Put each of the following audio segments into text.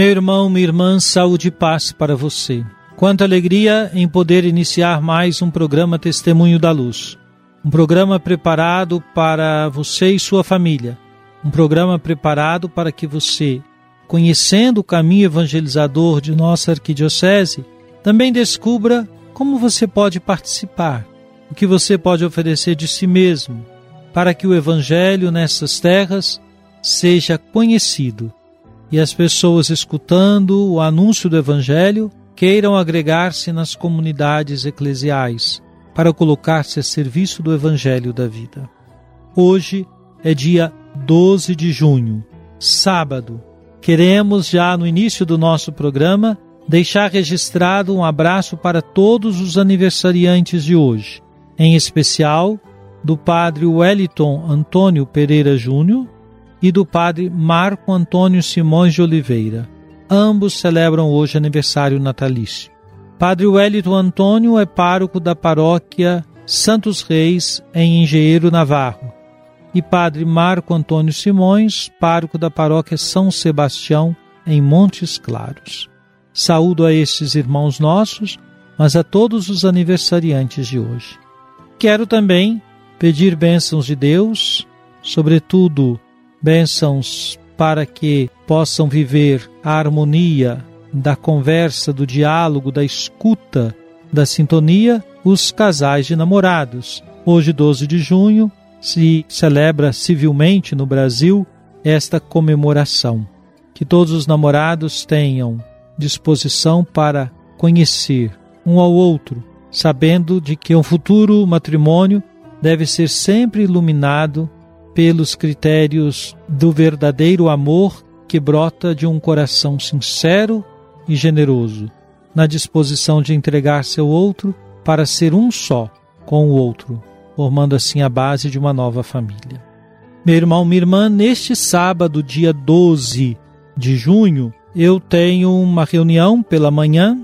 Meu irmão, minha irmã, saúde e paz para você. Quanta alegria em poder iniciar mais um programa Testemunho da Luz. Um programa preparado para você e sua família. Um programa preparado para que você, conhecendo o caminho evangelizador de nossa arquidiocese, também descubra como você pode participar, o que você pode oferecer de si mesmo, para que o evangelho nessas terras seja conhecido e as pessoas escutando o anúncio do Evangelho queiram agregar-se nas comunidades eclesiais para colocar-se a serviço do Evangelho da vida. Hoje é dia 12 de junho, sábado. Queremos, já no início do nosso programa, deixar registrado um abraço para todos os aniversariantes de hoje, em especial do Padre Wellington Antônio Pereira Júnior e do padre Marco Antônio Simões de Oliveira. Ambos celebram hoje aniversário natalício. Padre Wellington Antônio é pároco da paróquia Santos Reis, em Engenheiro Navarro. E Padre Marco Antônio Simões, pároco da paróquia São Sebastião, em Montes Claros. Saúdo a estes irmãos nossos, mas a todos os aniversariantes de hoje. Quero também pedir bênçãos de Deus, sobretudo bênçãos para que possam viver a harmonia da conversa, do diálogo, da escuta, da sintonia, os casais de namorados. Hoje, 12 de junho, se celebra civilmente no Brasil esta comemoração. Que todos os namorados tenham disposição para conhecer um ao outro, sabendo de que um futuro matrimônio deve ser sempre iluminado pelos critérios do verdadeiro amor que brota de um coração sincero e generoso, na disposição de entregar-se ao outro para ser um só com o outro, formando assim a base de uma nova família. Meu irmão, minha irmã, neste sábado, dia 12 de junho, eu tenho uma reunião pela manhã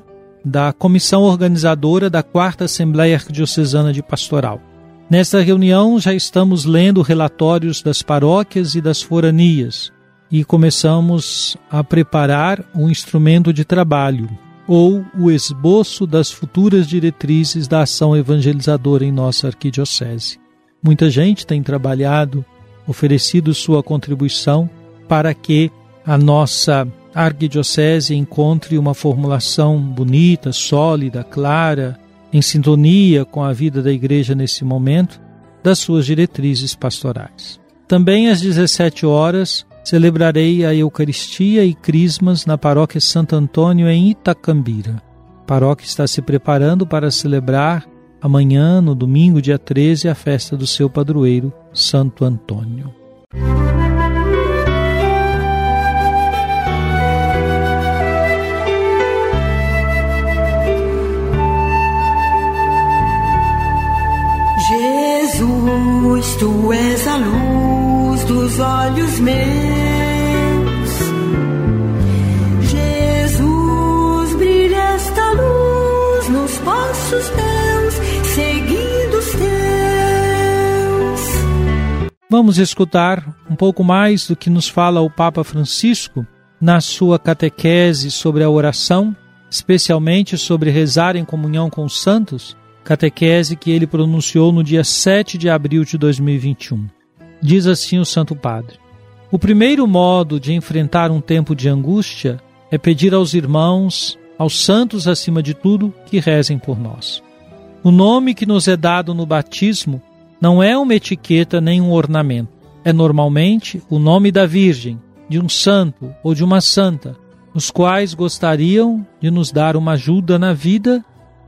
da comissão organizadora da Quarta Assembleia Arquidiocesana de Pastoral. Nesta reunião já estamos lendo relatórios das paróquias e das foranias e começamos a preparar um instrumento de trabalho ou o esboço das futuras diretrizes da ação evangelizadora em nossa arquidiocese. Muita gente tem trabalhado, oferecido sua contribuição para que a nossa arquidiocese encontre uma formulação bonita, sólida, clara, em sintonia com a vida da igreja nesse momento, das suas diretrizes pastorais. Também às 17 horas celebrarei a Eucaristia e Crismas na paróquia Santo Antônio em Itacambira. A paróquia está se preparando para celebrar amanhã, no domingo, dia 13, a festa do seu padroeiro, Santo Antônio. Tu és a luz dos olhos meus. Jesus, brilha esta luz nos passos meus, seguindo os teus. Vamos escutar um pouco mais do que nos fala o Papa Francisco na sua catequese sobre a oração, especialmente sobre rezar em comunhão com os santos, catequese que ele pronunciou no dia 7 de abril de 2021. Diz assim o Santo Padre: O primeiro modo de enfrentar um tempo de angústia é pedir aos irmãos, aos santos acima de tudo, que rezem por nós. O nome que nos é dado no batismo não é uma etiqueta nem um ornamento. É normalmente o nome da Virgem, de um santo ou de uma santa, os quais gostariam de nos dar uma ajuda na vida,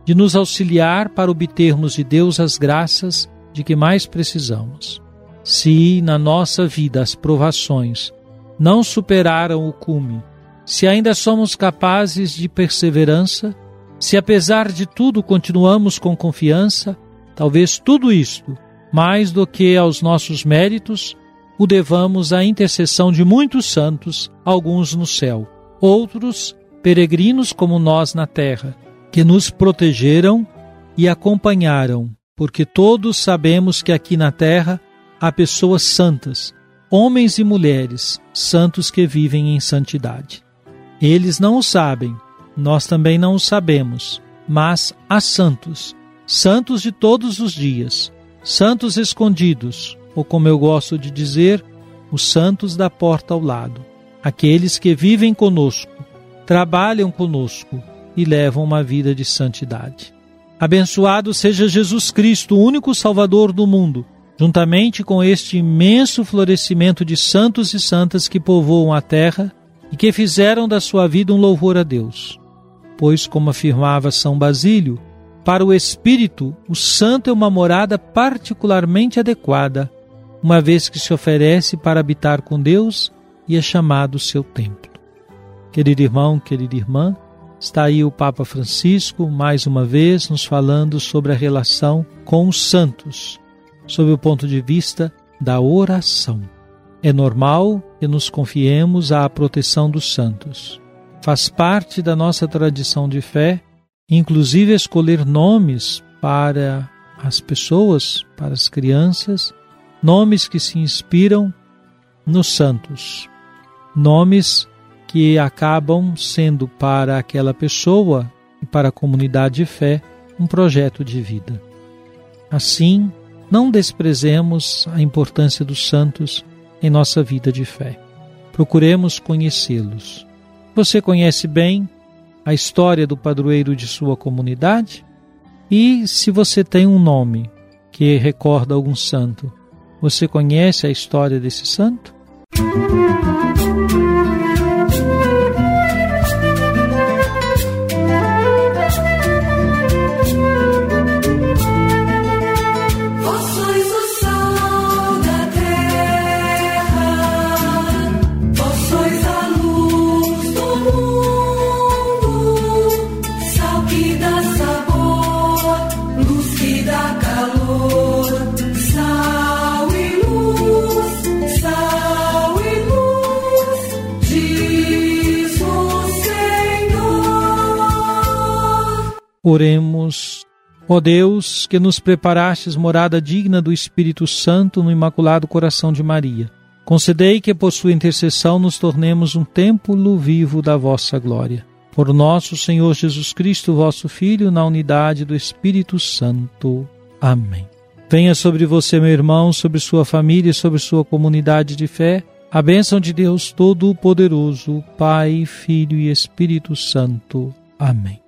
de nos auxiliar para obtermos de Deus as graças de que mais precisamos. Se na nossa vida as provações não superaram o cume, se ainda somos capazes de perseverança, se apesar de tudo continuamos com confiança, talvez tudo isto, mais do que aos nossos méritos, o devamos à intercessão de muitos santos, alguns no céu, outros peregrinos como nós na terra, que nos protegeram e acompanharam, porque todos sabemos que aqui na terra há pessoas santas, homens e mulheres, santos que vivem em santidade. Eles não o sabem, nós também não o sabemos, mas há santos, santos de todos os dias, santos escondidos, ou como eu gosto de dizer, os santos da porta ao lado, aqueles que vivem conosco, trabalham conosco e levam uma vida de santidade. Abençoado seja Jesus Cristo, o único Salvador do mundo, juntamente com este imenso florescimento de santos e santas que povoam a terra e que fizeram da sua vida um louvor a Deus. Pois, como afirmava São Basílio, para o espírito, o santo é uma morada particularmente adequada uma vez que se oferece para habitar com Deus e é chamado seu templo. Querido irmão, querida irmã, está aí o Papa Francisco, mais uma vez, nos falando sobre a relação com os santos, sob o ponto de vista da oração. É normal que nos confiemos à proteção dos santos. Faz parte da nossa tradição de fé, inclusive escolher nomes para as pessoas, para as crianças, nomes que se inspiram nos santos, nomes que acabam sendo para aquela pessoa e para a comunidade de fé um projeto de vida. Assim, não desprezemos a importância dos santos em nossa vida de fé. Procuremos conhecê-los. Você conhece bem a história do padroeiro de sua comunidade? E se você tem um nome que recorda algum santo, você conhece a história desse santo? Oremos. Ó Deus, que nos preparastes morada digna do Espírito Santo no Imaculado Coração de Maria, concedei que por sua intercessão nos tornemos um templo vivo da vossa glória. Por nosso Senhor Jesus Cristo, vosso Filho, na unidade do Espírito Santo. Amém. Venha sobre você, meu irmão, sobre sua família e sobre sua comunidade de fé, a bênção de Deus Todo-Poderoso, Pai, Filho e Espírito Santo. Amém.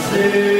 see.